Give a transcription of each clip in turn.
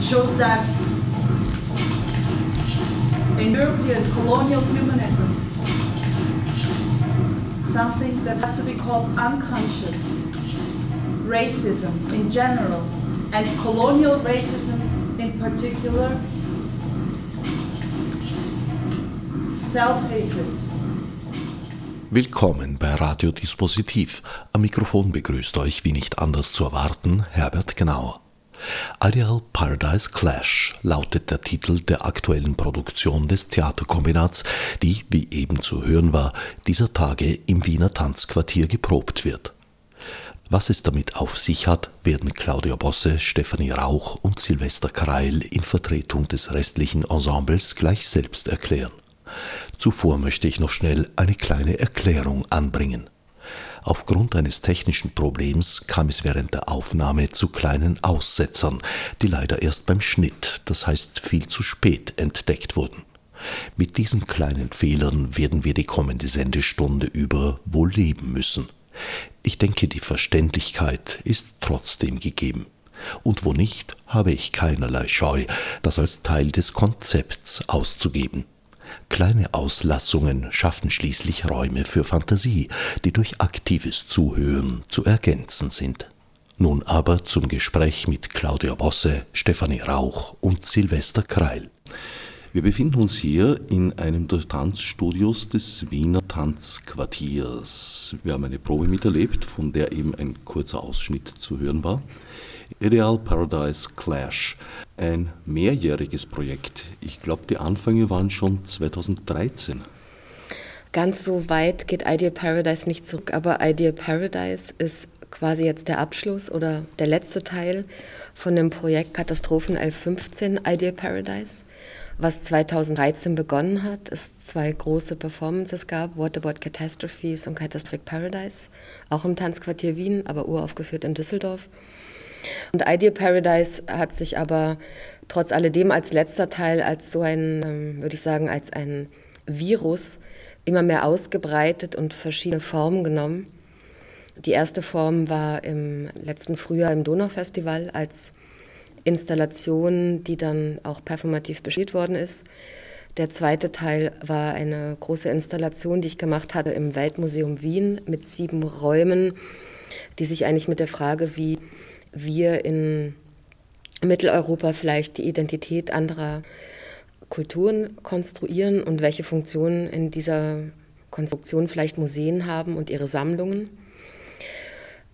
It shows that in European colonial humanism, something that has to be called unconscious racism in general and colonial racism in particular self-hatred. Willkommen bei Radio Dispositiv. Am Mikrofon begrüßt euch, wie nicht anders zu erwarten, Herbert Gnauer. Ideal Paradise Clash lautet der Titel der aktuellen Produktion des Theaterkombinats, die, wie eben zu hören war, dieser Tage im Wiener Tanzquartier geprobt wird. Was es damit auf sich hat, werden Claudia Bosse, Stefanie Rauch und Silvester Kreil in Vertretung des restlichen Ensembles gleich selbst erklären. Zuvor möchte ich noch schnell eine kleine Erklärung anbringen. Aufgrund eines technischen Problems kam es während der Aufnahme zu kleinen Aussetzern, die leider erst beim Schnitt, das heißt viel zu spät, entdeckt wurden. Mit diesen kleinen Fehlern werden wir die kommende Sendestunde über wohl leben müssen. Ich denke, die Verständlichkeit ist trotzdem gegeben. Und wo nicht, habe ich keinerlei Scheu, das als Teil des Konzepts auszugeben. Kleine Auslassungen schaffen schließlich Räume für Fantasie, die durch aktives Zuhören zu ergänzen sind. Nun aber zum Gespräch mit Claudia Bosse, Stefanie Rauch und Silvester Kreil. Wir befinden uns hier in einem der Tanzstudios des Wiener Tanzquartiers. Wir haben eine Probe miterlebt, von der eben ein kurzer Ausschnitt zu hören war. Ideal Paradise Clash, ein mehrjähriges Projekt. Ich glaube, die Anfänge waren schon 2013. Ganz so weit geht Ideal Paradise nicht zurück, aber Ideal Paradise ist quasi jetzt der Abschluss oder der letzte Teil von dem Projekt Katastrophen 1115 Ideal Paradise, was 2013 begonnen hat, es zwei große Performances gab, About Catastrophes und Catastrophic Paradise, auch im Tanzquartier Wien, aber uraufgeführt in Düsseldorf. Und Ideal Paradise hat sich aber trotz alledem als letzter Teil als so ein, ähm, würde ich sagen, als ein Virus immer mehr ausgebreitet und verschiedene Formen genommen. Die erste Form war im letzten Frühjahr im Donaufestival als Installation, die dann auch performativ bespielt worden ist. Der zweite Teil war eine große Installation, die ich gemacht hatte im Weltmuseum Wien mit sieben Räumen, die sich eigentlich mit der Frage, wie wir in Mitteleuropa vielleicht die Identität anderer Kulturen konstruieren und welche Funktionen in dieser Konstruktion vielleicht Museen haben und ihre Sammlungen.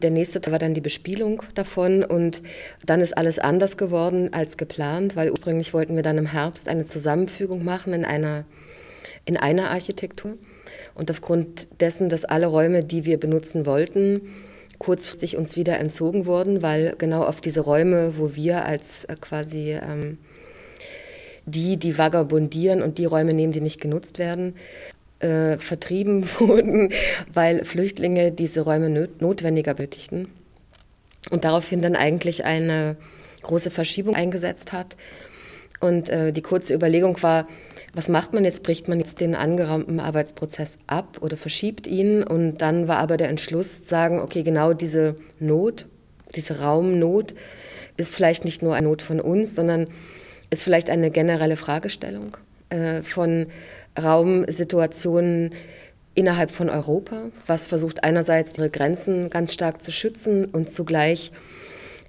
Der nächste war dann die Bespielung davon und dann ist alles anders geworden als geplant, weil ursprünglich wollten wir dann im Herbst eine Zusammenfügung machen in einer, in einer Architektur. Und aufgrund dessen, dass alle Räume, die wir benutzen wollten, kurzfristig uns wieder entzogen wurden, weil genau auf diese Räume, wo wir als äh, quasi ähm, die, die vagabundieren und die Räume nehmen, die nicht genutzt werden, äh, vertrieben wurden, weil Flüchtlinge diese Räume not notwendiger benötigten. Und daraufhin dann eigentlich eine große Verschiebung eingesetzt hat. Und äh, die kurze Überlegung war, was macht man jetzt? Bricht man jetzt den angeraumten Arbeitsprozess ab oder verschiebt ihn? Und dann war aber der Entschluss, sagen, okay, genau diese Not, diese Raumnot ist vielleicht nicht nur eine Not von uns, sondern ist vielleicht eine generelle Fragestellung äh, von Raumsituationen innerhalb von Europa, was versucht einerseits ihre Grenzen ganz stark zu schützen und zugleich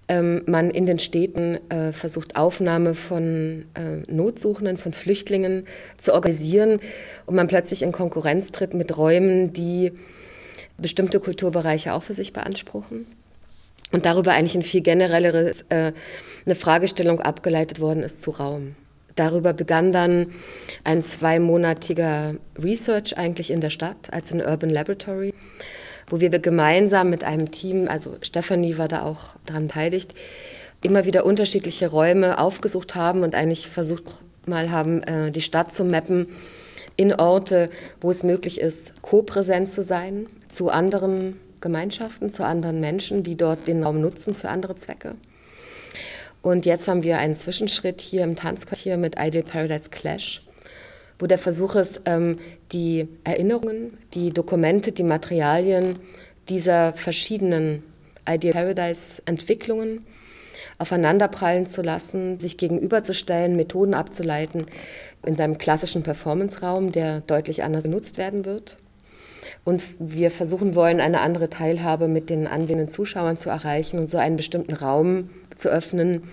ähm, man in den Städten äh, versucht, Aufnahme von äh, Notsuchenden, von Flüchtlingen zu organisieren und man plötzlich in Konkurrenz tritt mit Räumen, die bestimmte Kulturbereiche auch für sich beanspruchen. Und darüber eigentlich ein viel generelleres, äh, eine Fragestellung abgeleitet worden ist zu Raum. Darüber begann dann ein zweimonatiger Research eigentlich in der Stadt als ein Urban Laboratory, wo wir gemeinsam mit einem Team, also Stephanie war da auch daran beteiligt, immer wieder unterschiedliche Räume aufgesucht haben und eigentlich versucht mal haben, äh, die Stadt zu mappen in Orte, wo es möglich ist, co-präsent zu sein zu anderen Gemeinschaften, zu anderen Menschen, die dort den Raum nutzen für andere Zwecke. Und jetzt haben wir einen Zwischenschritt hier im Tanzquartier mit Ideal Paradise Clash, wo der Versuch ist, ähm, die Erinnerungen, die Dokumente, die Materialien dieser verschiedenen Ideal Paradise Entwicklungen aufeinanderprallen zu lassen, sich gegenüberzustellen, Methoden abzuleiten in seinem klassischen Performance-Raum, der deutlich anders genutzt werden wird. Und wir versuchen wollen, eine andere Teilhabe mit den anwesenden Zuschauern zu erreichen und so einen bestimmten Raum zu öffnen,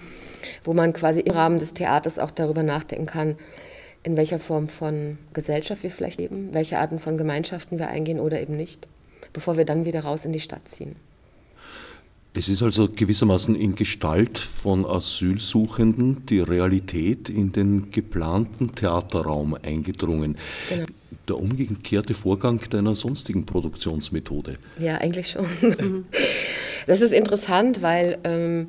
wo man quasi im Rahmen des Theaters auch darüber nachdenken kann, in welcher Form von Gesellschaft wir vielleicht leben, welche Arten von Gemeinschaften wir eingehen oder eben nicht, bevor wir dann wieder raus in die Stadt ziehen. Es ist also gewissermaßen in Gestalt von Asylsuchenden die Realität in den geplanten Theaterraum eingedrungen. Genau. Der umgekehrte Vorgang deiner sonstigen Produktionsmethode. Ja, eigentlich schon. Das ist interessant, weil ähm,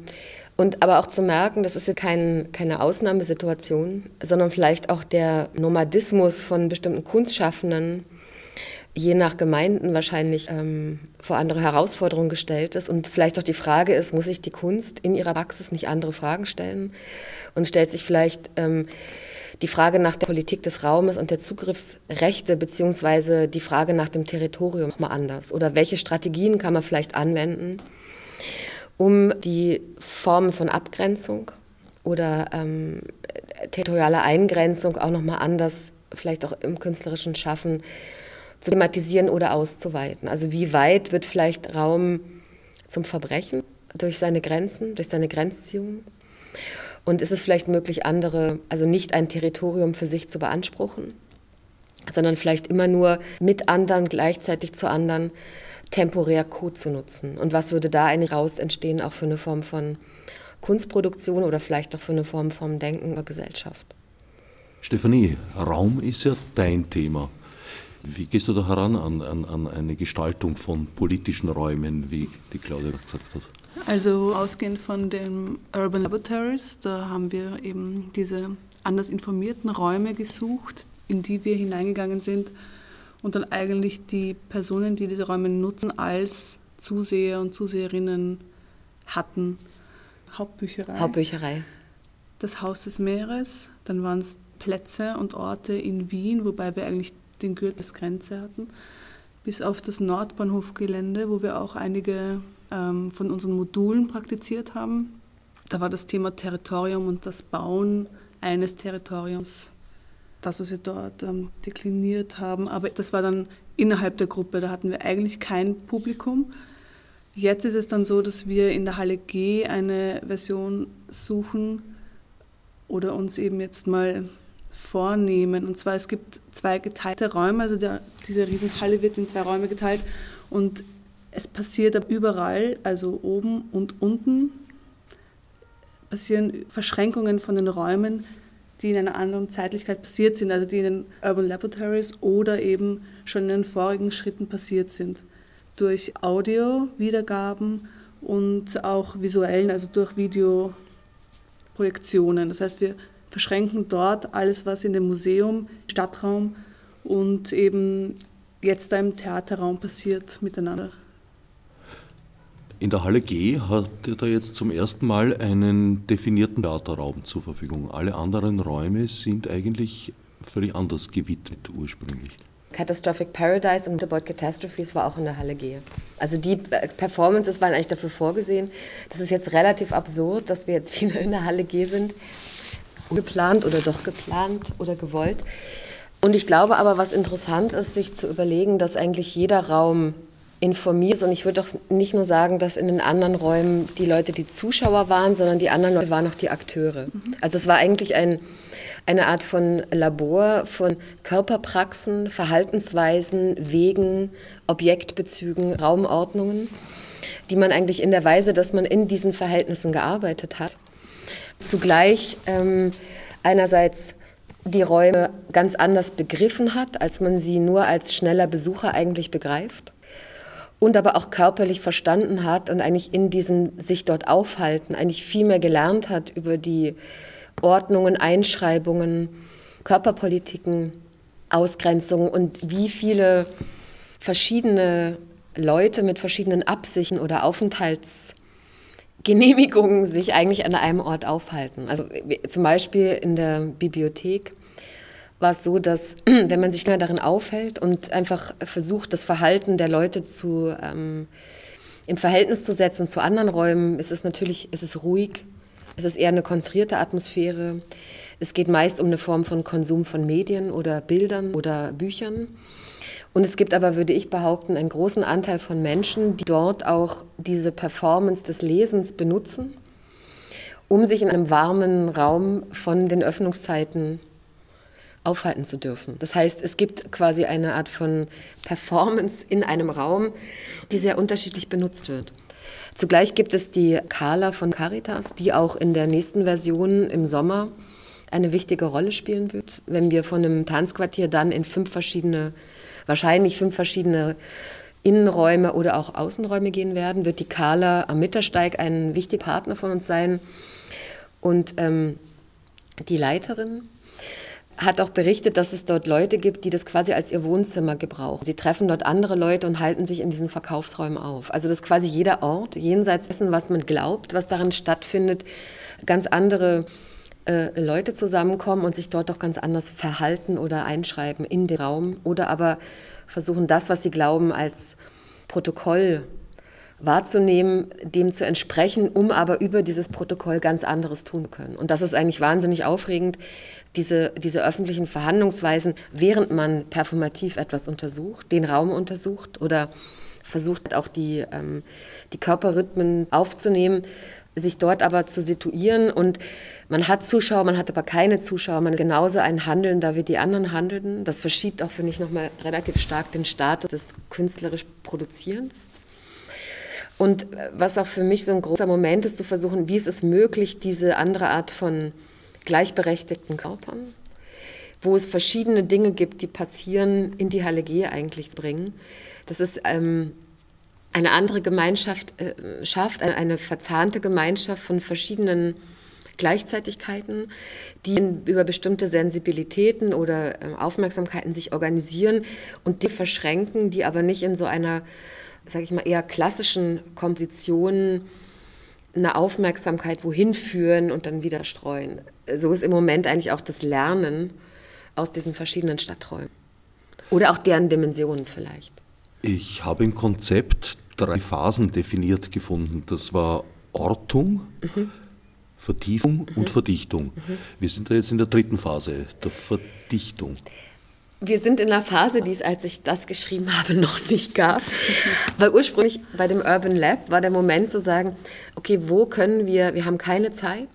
und aber auch zu merken, das ist jetzt kein, keine Ausnahmesituation, sondern vielleicht auch der Nomadismus von bestimmten Kunstschaffenden, je nach Gemeinden wahrscheinlich ähm, vor andere Herausforderungen gestellt ist. Und vielleicht auch die Frage ist, muss sich die Kunst in ihrer Praxis nicht andere Fragen stellen? Und stellt sich vielleicht ähm, die Frage nach der Politik des Raumes und der Zugriffsrechte beziehungsweise die Frage nach dem Territorium mal anders? Oder welche Strategien kann man vielleicht anwenden, um die Formen von Abgrenzung oder ähm, territoriale Eingrenzung auch nochmal anders, vielleicht auch im künstlerischen Schaffen, zu thematisieren oder auszuweiten. Also wie weit wird vielleicht Raum zum Verbrechen durch seine Grenzen, durch seine Grenzziehung? Und ist es vielleicht möglich, andere, also nicht ein Territorium für sich zu beanspruchen, sondern vielleicht immer nur mit anderen, gleichzeitig zu anderen, temporär Code zu nutzen? Und was würde da eigentlich raus entstehen, auch für eine Form von Kunstproduktion oder vielleicht auch für eine Form von Denken oder Gesellschaft? Stefanie, Raum ist ja dein Thema. Wie gehst du da heran an, an, an eine Gestaltung von politischen Räumen, wie die Claudia gesagt hat? Also ausgehend von den Urban Laboratories, da haben wir eben diese anders informierten Räume gesucht, in die wir hineingegangen sind und dann eigentlich die Personen, die diese Räume nutzen, als Zuseher und Zuseherinnen hatten. Hauptbücherei. Hauptbücherei. Das Haus des Meeres, dann waren es Plätze und Orte in Wien, wobei wir eigentlich den Gürtel als Grenze hatten, bis auf das Nordbahnhofgelände, wo wir auch einige ähm, von unseren Modulen praktiziert haben. Da war das Thema Territorium und das Bauen eines Territoriums das, was wir dort ähm, dekliniert haben. Aber das war dann innerhalb der Gruppe, da hatten wir eigentlich kein Publikum. Jetzt ist es dann so, dass wir in der Halle G eine Version suchen oder uns eben jetzt mal vornehmen. Und zwar, es gibt zwei geteilte Räume, also der, diese Riesenhalle wird in zwei Räume geteilt und es passiert überall, also oben und unten, passieren Verschränkungen von den Räumen, die in einer anderen Zeitlichkeit passiert sind, also die in den Urban Laboratories oder eben schon in den vorigen Schritten passiert sind. Durch Audio-Wiedergaben und auch visuellen, also durch Videoprojektionen. Das heißt, wir verschränken dort alles, was in dem Museum, Stadtraum und eben jetzt da im Theaterraum passiert, miteinander. In der Halle G hat ihr da jetzt zum ersten Mal einen definierten Theaterraum zur Verfügung. Alle anderen Räume sind eigentlich völlig anders gewidmet ursprünglich. Catastrophic Paradise und About Catastrophes war auch in der Halle G. Also die äh, Performances waren eigentlich dafür vorgesehen. Das ist jetzt relativ absurd, dass wir jetzt wieder in der Halle G sind geplant oder doch geplant oder gewollt. Und ich glaube aber, was interessant ist, sich zu überlegen, dass eigentlich jeder Raum informiert. Und ich würde doch nicht nur sagen, dass in den anderen Räumen die Leute die Zuschauer waren, sondern die anderen Leute waren auch die Akteure. Mhm. Also es war eigentlich ein, eine Art von Labor von Körperpraxen, Verhaltensweisen, Wegen, Objektbezügen, Raumordnungen, die man eigentlich in der Weise, dass man in diesen Verhältnissen gearbeitet hat, zugleich ähm, einerseits die Räume ganz anders begriffen hat, als man sie nur als schneller Besucher eigentlich begreift und aber auch körperlich verstanden hat und eigentlich in diesem sich dort aufhalten eigentlich viel mehr gelernt hat über die Ordnungen, Einschreibungen, Körperpolitiken, Ausgrenzungen und wie viele verschiedene Leute mit verschiedenen Absichten oder Aufenthalts Genehmigungen sich eigentlich an einem Ort aufhalten. Also zum Beispiel in der Bibliothek war es so, dass wenn man sich länger darin aufhält und einfach versucht, das Verhalten der Leute zu, ähm, im Verhältnis zu setzen zu anderen Räumen, ist es ist es ruhig, es ist eher eine konzentrierte Atmosphäre. Es geht meist um eine Form von Konsum von Medien oder Bildern oder Büchern. Und es gibt aber, würde ich behaupten, einen großen Anteil von Menschen, die dort auch diese Performance des Lesens benutzen, um sich in einem warmen Raum von den Öffnungszeiten aufhalten zu dürfen. Das heißt, es gibt quasi eine Art von Performance in einem Raum, die sehr unterschiedlich benutzt wird. Zugleich gibt es die Carla von Caritas, die auch in der nächsten Version im Sommer eine wichtige Rolle spielen wird, wenn wir von einem Tanzquartier dann in fünf verschiedene wahrscheinlich fünf verschiedene Innenräume oder auch Außenräume gehen werden, wird die Carla am Mittersteig ein wichtiger Partner von uns sein. Und ähm, die Leiterin hat auch berichtet, dass es dort Leute gibt, die das quasi als ihr Wohnzimmer gebrauchen. Sie treffen dort andere Leute und halten sich in diesen Verkaufsräumen auf. Also dass quasi jeder Ort, jenseits dessen, was man glaubt, was darin stattfindet, ganz andere äh, Leute zusammenkommen und sich dort doch ganz anders verhalten oder einschreiben in den Raum oder aber versuchen, das, was sie glauben, als Protokoll wahrzunehmen, dem zu entsprechen, um aber über dieses Protokoll ganz anderes tun können. Und das ist eigentlich wahnsinnig aufregend, diese, diese öffentlichen Verhandlungsweisen, während man performativ etwas untersucht, den Raum untersucht oder versucht auch die, ähm, die Körperrhythmen aufzunehmen, sich dort aber zu situieren und man hat Zuschauer, man hat aber keine Zuschauer, man genauso ein Handeln, da wie die anderen handelten. Das verschiebt auch, finde ich, nochmal relativ stark den Status des künstlerisch Produzierens. Und äh, was auch für mich so ein großer Moment ist, zu versuchen, wie ist es möglich, diese andere Art von gleichberechtigten Körpern, wo es verschiedene Dinge gibt, die passieren, in die Halle eigentlich bringen. Das ist ähm, eine andere Gemeinschaft äh, schafft, eine, eine, verzahnte Gemeinschaft von verschiedenen Gleichzeitigkeiten, die über bestimmte Sensibilitäten oder äh, Aufmerksamkeiten sich organisieren und die verschränken, die aber nicht in so einer, sage ich mal, eher klassischen Komposition eine Aufmerksamkeit wohin führen und dann wieder streuen. So ist im Moment eigentlich auch das Lernen aus diesen verschiedenen Stadträumen. Oder auch deren Dimensionen vielleicht. Ich habe im Konzept drei Phasen definiert gefunden. Das war Ortung, mhm. Vertiefung mhm. und Verdichtung. Mhm. Wir sind da jetzt in der dritten Phase, der Verdichtung. Wir sind in einer Phase, die es, als ich das geschrieben habe, noch nicht gab. Weil ursprünglich bei dem Urban Lab war der Moment zu sagen, okay, wo können wir, wir haben keine Zeit,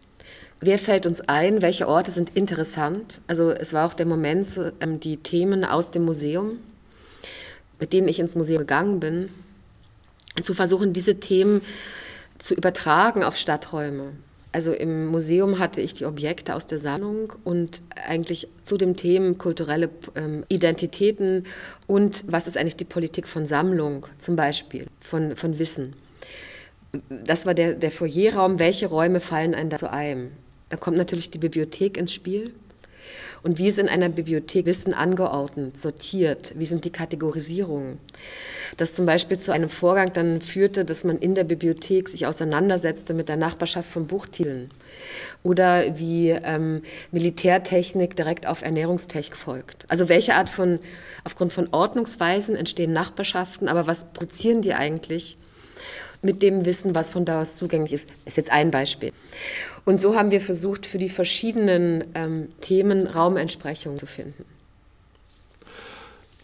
Wer fällt uns ein? Welche Orte sind interessant? Also es war auch der Moment, ähm, die Themen aus dem Museum, mit denen ich ins Museum gegangen bin, zu versuchen, diese Themen zu übertragen auf Stadträume. Also im Museum hatte ich die Objekte aus der Sammlung und eigentlich zu dem Themen kulturelle ähm, Identitäten und was ist eigentlich die Politik von Sammlung zum Beispiel, von, von Wissen. Das war der, der Foyerraum, welche Räume fallen einem da zu einem. Da kommt natürlich die Bibliothek ins Spiel. Und wie ist in einer Bibliothek Wissen angeordnet, sortiert? Wie sind die Kategorisierungen? Das zum Beispiel zu einem Vorgang dann führte, dass man in der Bibliothek sich auseinandersetzte mit der Nachbarschaft von Buchtiteln. Oder wie ähm, Militärtechnik direkt auf Ernährungstechnik folgt. Also welche Art von, aufgrund von Ordnungsweisen entstehen Nachbarschaften, aber was produzieren die eigentlich mit dem Wissen, was von da aus zugänglich ist? Das ist jetzt ein Beispiel. Und so haben wir versucht, für die verschiedenen ähm, Themen Raumentsprechungen zu finden.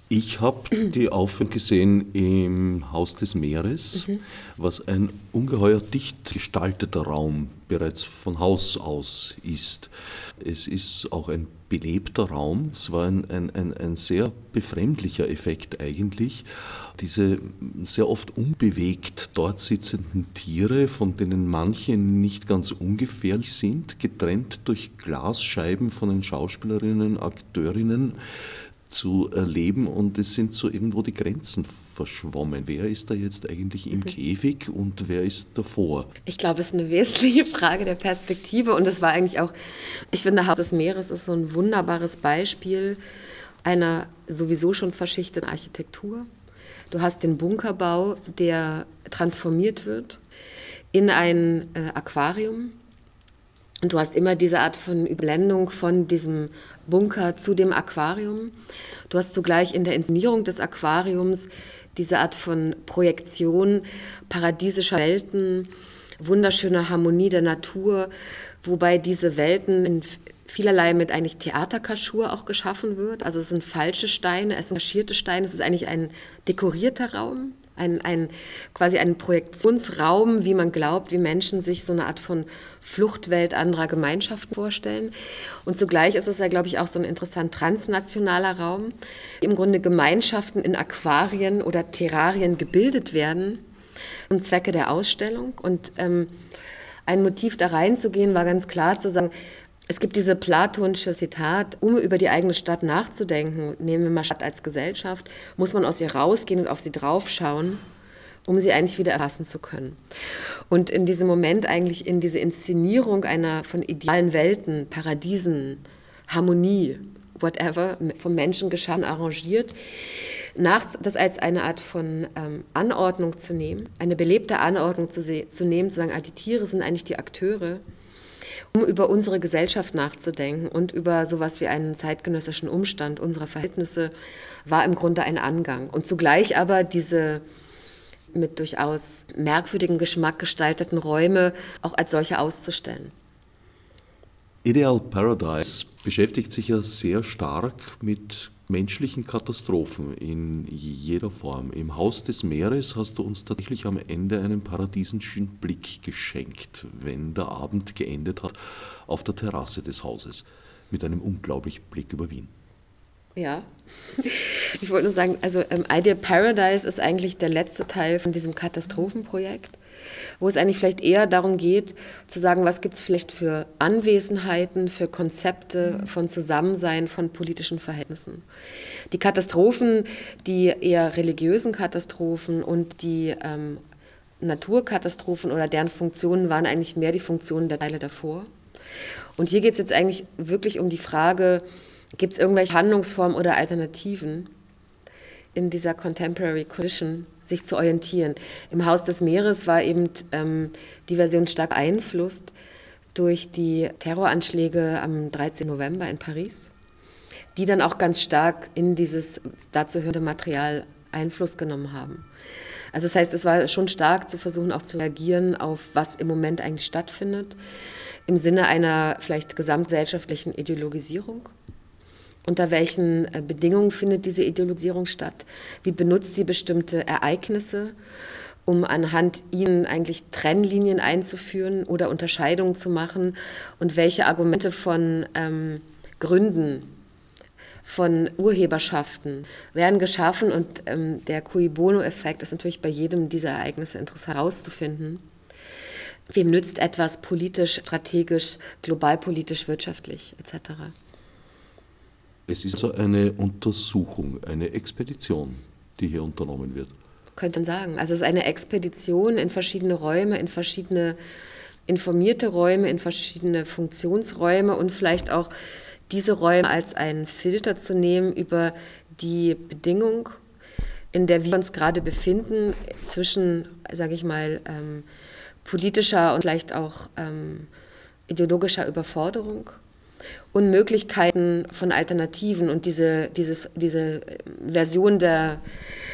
Ich habe die Aufführung gesehen im Haus des Meeres, mhm. was ein ungeheuer dicht gestalteter Raum bereits von Haus aus ist. Es ist auch ein belebter Raum. Es war ein, ein, ein, ein sehr befremdlicher Effekt eigentlich. Diese sehr oft unbewegt dort sitzenden Tiere, von denen manche nicht ganz ungefährlich sind, getrennt durch Glasscheiben von den Schauspielerinnen, Akteurinnen zu erleben und es sind so irgendwo die Grenzen verschwommen. Wer ist da jetzt eigentlich im mhm. Käfig und wer ist davor? Ich glaube, es ist eine wesentliche Frage der Perspektive und das war eigentlich auch, ich finde, Haus des Meeres ist so ein wunderbares Beispiel einer sowieso schon verschichteten Architektur. Du hast den Bunkerbau, der transformiert wird in ein äh, Aquarium. Und du hast immer diese Art von Überblendung von diesem Bunker zu dem Aquarium. Du hast zugleich in der Inszenierung des Aquariums diese Art von Projektion paradiesischer Welten, wunderschöner Harmonie der Natur, wobei diese Welten in vielerlei mit eigentlich Theaterkaschur auch geschaffen wird. Also es sind falsche Steine, es sind kaschierte Steine, es ist eigentlich ein dekorierter Raum, ein, ein, quasi ein Projektionsraum, wie man glaubt, wie Menschen sich so eine Art von Fluchtwelt anderer Gemeinschaften vorstellen. Und zugleich ist es ja, glaube ich, auch so ein interessant transnationaler Raum. Im Grunde Gemeinschaften in Aquarien oder Terrarien gebildet werden zum Zwecke der Ausstellung. Und ähm, ein Motiv da reinzugehen war ganz klar zu sagen, es gibt diese platonische Zitat, um über die eigene Stadt nachzudenken, nehmen wir mal Stadt als Gesellschaft, muss man aus ihr rausgehen und auf sie draufschauen, um sie eigentlich wieder erfassen zu können. Und in diesem Moment eigentlich in diese Inszenierung einer von idealen Welten, Paradiesen, Harmonie, whatever, vom Menschen geschaffen, arrangiert, nach, das als eine Art von ähm, Anordnung zu nehmen, eine belebte Anordnung zu, zu nehmen, zu sagen, ah, die Tiere sind eigentlich die Akteure, um über unsere Gesellschaft nachzudenken und über sowas wie einen zeitgenössischen Umstand unserer Verhältnisse, war im Grunde ein Angang. Und zugleich aber diese mit durchaus merkwürdigen Geschmack gestalteten Räume auch als solche auszustellen. Ideal Paradise beschäftigt sich ja sehr stark mit menschlichen Katastrophen in jeder Form. Im Haus des Meeres hast du uns tatsächlich am Ende einen paradiesischen Blick geschenkt, wenn der Abend geendet hat, auf der Terrasse des Hauses mit einem unglaublichen Blick über Wien. Ja, ich wollte nur sagen, also ähm, Ideal Paradise ist eigentlich der letzte Teil von diesem Katastrophenprojekt wo es eigentlich vielleicht eher darum geht, zu sagen, was gibt es vielleicht für Anwesenheiten, für Konzepte von Zusammensein, von politischen Verhältnissen. Die Katastrophen, die eher religiösen Katastrophen und die ähm, Naturkatastrophen oder deren Funktionen waren eigentlich mehr die Funktionen der Teile davor. Und hier geht es jetzt eigentlich wirklich um die Frage, gibt es irgendwelche Handlungsformen oder Alternativen in dieser Contemporary Condition, sich zu orientieren. Im Haus des Meeres war eben ähm, die Version stark beeinflusst durch die Terroranschläge am 13. November in Paris, die dann auch ganz stark in dieses dazu hörende Material Einfluss genommen haben. Also das heißt, es war schon stark zu versuchen, auch zu reagieren auf, was im Moment eigentlich stattfindet, im Sinne einer vielleicht gesamtgesellschaftlichen Ideologisierung unter welchen äh, Bedingungen findet diese Ideologisierung statt? Wie benutzt sie bestimmte Ereignisse, um anhand ihnen eigentlich Trennlinien einzuführen oder Unterscheidungen zu machen? Und welche Argumente von ähm, Gründen, von Urheberschaften werden geschaffen? Und ähm, der Cui Bono-Effekt ist natürlich bei jedem dieser Ereignisse interessant herauszufinden. Wem nützt etwas politisch, strategisch, globalpolitisch, wirtschaftlich etc.? Es ist so eine Untersuchung, eine Expedition, die hier unternommen wird. Könnte man sagen. Also es ist eine Expedition in verschiedene Räume, in verschiedene informierte Räume, in verschiedene Funktionsräume und vielleicht auch diese Räume als einen Filter zu nehmen über die Bedingung, in der wir uns gerade befinden, zwischen, sage ich mal, ähm, politischer und vielleicht auch ähm, ideologischer Überforderung und Möglichkeiten von Alternativen und diese, dieses, diese Version der,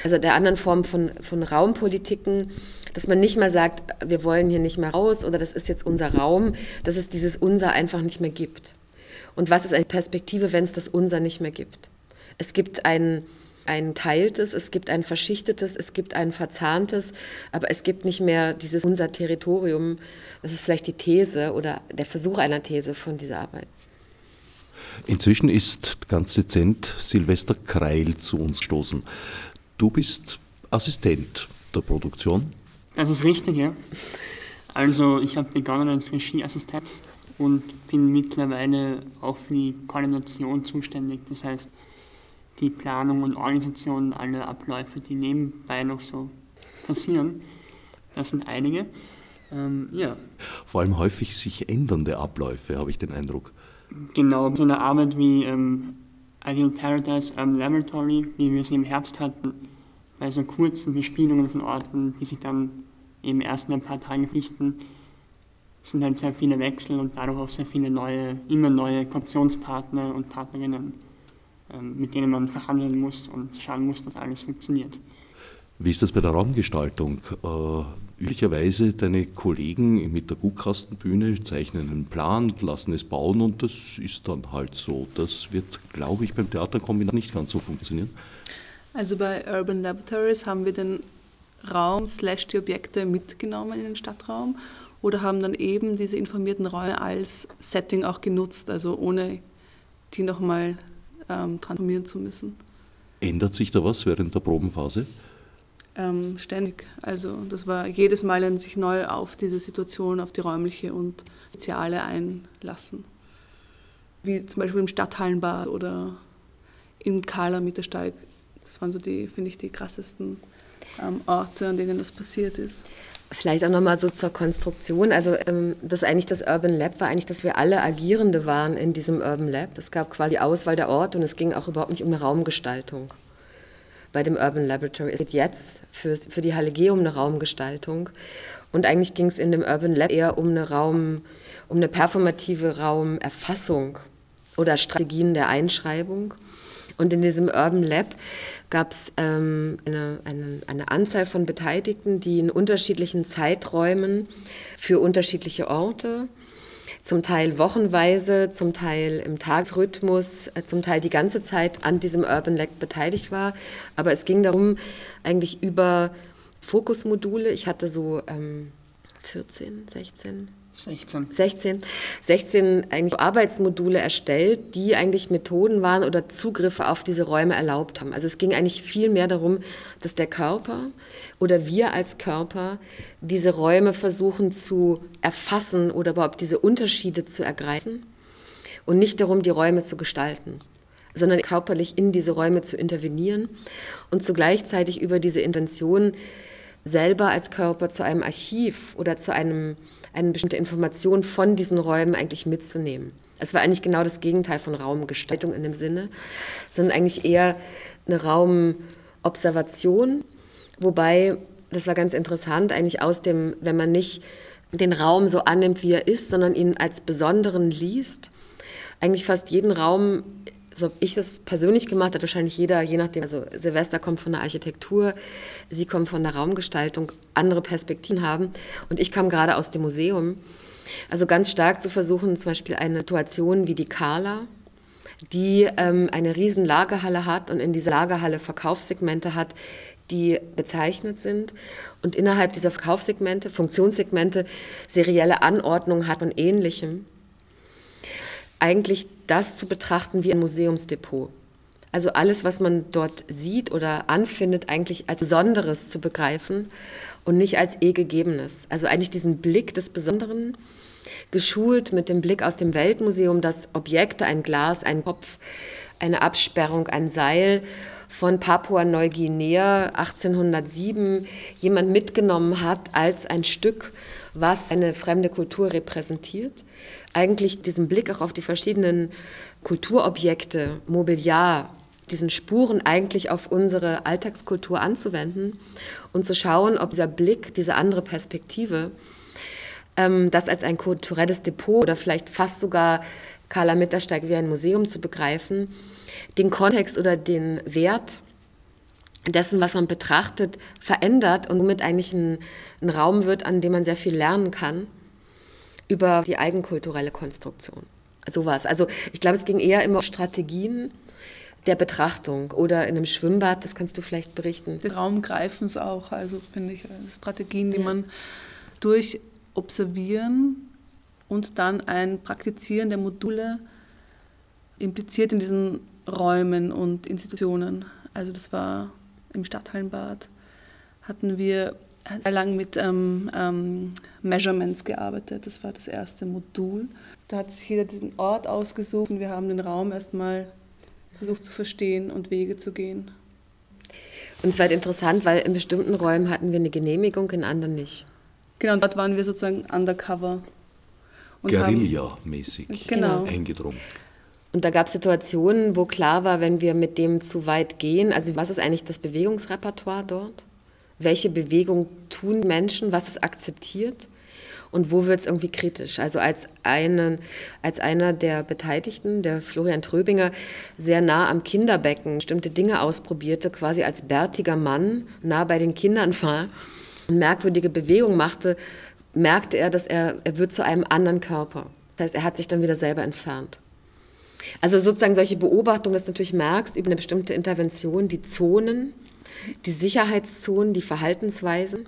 also der anderen Form von, von Raumpolitiken, dass man nicht mehr sagt, wir wollen hier nicht mehr raus oder das ist jetzt unser Raum, dass es dieses Unser einfach nicht mehr gibt. Und was ist eine Perspektive, wenn es das Unser nicht mehr gibt? Es gibt ein, ein teiltes, es gibt ein verschichtetes, es gibt ein verzahntes, aber es gibt nicht mehr dieses unser Territorium. Das ist vielleicht die These oder der Versuch einer These von dieser Arbeit. Inzwischen ist ganz dezent Silvester Kreil zu uns gestoßen. Du bist Assistent der Produktion? Das ist richtig, ja. Also ich habe begonnen als Regieassistent und bin mittlerweile auch für die Koordination zuständig. Das heißt, die Planung und Organisation aller Abläufe, die nebenbei noch so passieren. Das sind einige. Ähm, ja. Vor allem häufig sich ändernde Abläufe, habe ich den Eindruck. Genau, so eine Arbeit wie ähm, Ideal Paradise Urban Laboratory, wie wir sie im Herbst hatten, bei so kurzen Bespielungen von Orten, die sich dann eben erst in ein paar Tagen verrichten, sind halt sehr viele Wechsel und dadurch auch sehr viele neue, immer neue Kooperationspartner und Partnerinnen, ähm, mit denen man verhandeln muss und schauen muss, dass alles funktioniert. Wie ist das bei der Raumgestaltung? Äh, üblicherweise deine Kollegen mit der Guckkastenbühne zeichnen einen Plan, lassen es bauen und das ist dann halt so. Das wird, glaube ich, beim Theaterkombinat nicht ganz so funktionieren. Also bei Urban Laboratories haben wir den Raum slash die Objekte mitgenommen in den Stadtraum oder haben dann eben diese informierten Räume als Setting auch genutzt, also ohne die nochmal ähm, transformieren zu müssen. Ändert sich da was während der Probenphase? Ähm, ständig. Also das war jedes Mal ein sich neu auf diese Situation, auf die räumliche und soziale einlassen. Wie zum Beispiel im Stadthallenbad oder im Kala Mittersteig. Das waren so die, finde ich, die krassesten ähm, Orte, an denen das passiert ist. Vielleicht auch nochmal so zur Konstruktion. Also ähm, das eigentlich das Urban Lab war eigentlich, dass wir alle Agierende waren in diesem Urban Lab. Es gab quasi Auswahl der Orte und es ging auch überhaupt nicht um eine Raumgestaltung. Bei dem Urban Laboratory. Es geht jetzt für, für die Halle G um eine Raumgestaltung. Und eigentlich ging es in dem Urban Lab eher um eine Raum, um eine performative Raumerfassung oder Strategien der Einschreibung. Und in diesem Urban Lab gab es ähm, eine, eine, eine Anzahl von Beteiligten, die in unterschiedlichen Zeiträumen für unterschiedliche Orte, zum Teil wochenweise, zum Teil im Tagesrhythmus, äh, zum Teil die ganze Zeit an diesem Urban Lab beteiligt war. Aber es ging darum, eigentlich über Fokusmodule, ich hatte so ähm, 14, 16, 16. 16, 16 eigentlich Arbeitsmodule erstellt, die eigentlich Methoden waren oder Zugriffe auf diese Räume erlaubt haben. Also es ging eigentlich viel mehr darum, dass der Körper oder wir als Körper diese Räume versuchen zu erfassen oder überhaupt diese Unterschiede zu ergreifen und nicht darum, die Räume zu gestalten sondern körperlich in diese Räume zu intervenieren und zu gleichzeitig über diese Intention selber als Körper zu einem Archiv oder zu einem eine bestimmte Information von diesen Räumen eigentlich mitzunehmen. Es war eigentlich genau das Gegenteil von Raumgestaltung in dem Sinne, sondern eigentlich eher eine Raumobservation, wobei, das war ganz interessant, eigentlich aus dem, wenn man nicht den Raum so annimmt, wie er ist, sondern ihn als besonderen liest, eigentlich fast jeden Raum so habe ich das persönlich gemacht, hat wahrscheinlich jeder, je nachdem, also Silvester kommt von der Architektur, sie kommt von der Raumgestaltung, andere Perspektiven haben. Und ich kam gerade aus dem Museum. Also ganz stark zu versuchen, zum Beispiel eine Situation wie die Carla, die ähm, eine riesen Lagerhalle hat und in dieser Lagerhalle Verkaufssegmente hat, die bezeichnet sind und innerhalb dieser Verkaufssegmente, Funktionssegmente, serielle Anordnung hat und ähnlichem eigentlich das zu betrachten wie ein Museumsdepot. Also alles, was man dort sieht oder anfindet, eigentlich als Besonderes zu begreifen und nicht als eh gegebenes. Also eigentlich diesen Blick des Besonderen, geschult mit dem Blick aus dem Weltmuseum, dass Objekte, ein Glas, ein Kopf, eine Absperrung, ein Seil von Papua-Neuguinea 1807 jemand mitgenommen hat als ein Stück, was eine fremde Kultur repräsentiert eigentlich diesen Blick auch auf die verschiedenen Kulturobjekte, Mobiliar, diesen Spuren eigentlich auf unsere Alltagskultur anzuwenden und zu schauen, ob dieser Blick, diese andere Perspektive, ähm, das als ein kulturelles Depot oder vielleicht fast sogar Carla Mittersteig wie ein Museum zu begreifen, den Kontext oder den Wert dessen, was man betrachtet, verändert und somit eigentlich ein, ein Raum wird, an dem man sehr viel lernen kann über die eigenkulturelle Konstruktion. So war es. Also ich glaube, es ging eher immer um Strategien, der Betrachtung oder in einem Schwimmbad, das kannst du vielleicht berichten. Den Raum greifen es auch, also finde ich Strategien, die ja. man durch Observieren und dann ein Praktizieren der Module impliziert in diesen Räumen und Institutionen. Also das war im Stadthallenbad, hatten wir sehr lang mit ähm, ähm, Measurements gearbeitet. Das war das erste Modul. Da hat sich jeder diesen Ort ausgesucht und wir haben den Raum erstmal versucht zu verstehen und Wege zu gehen. Und es war halt interessant, weil in bestimmten Räumen hatten wir eine Genehmigung, in anderen nicht. Genau, und dort waren wir sozusagen undercover. Guerilla-mäßig genau. eingedrungen. Und da gab es Situationen, wo klar war, wenn wir mit dem zu weit gehen, also was ist eigentlich das Bewegungsrepertoire dort? Welche Bewegung tun Menschen? Was ist akzeptiert? Und wo wird es irgendwie kritisch? Also als, einen, als einer der Beteiligten, der Florian Tröbinger, sehr nah am Kinderbecken bestimmte Dinge ausprobierte, quasi als bärtiger Mann nah bei den Kindern war und merkwürdige Bewegungen machte, merkte er, dass er, er wird zu einem anderen Körper. Das heißt, er hat sich dann wieder selber entfernt. Also sozusagen solche Beobachtungen, dass du natürlich merkst über eine bestimmte Intervention, die Zonen, die Sicherheitszonen, die Verhaltensweisen,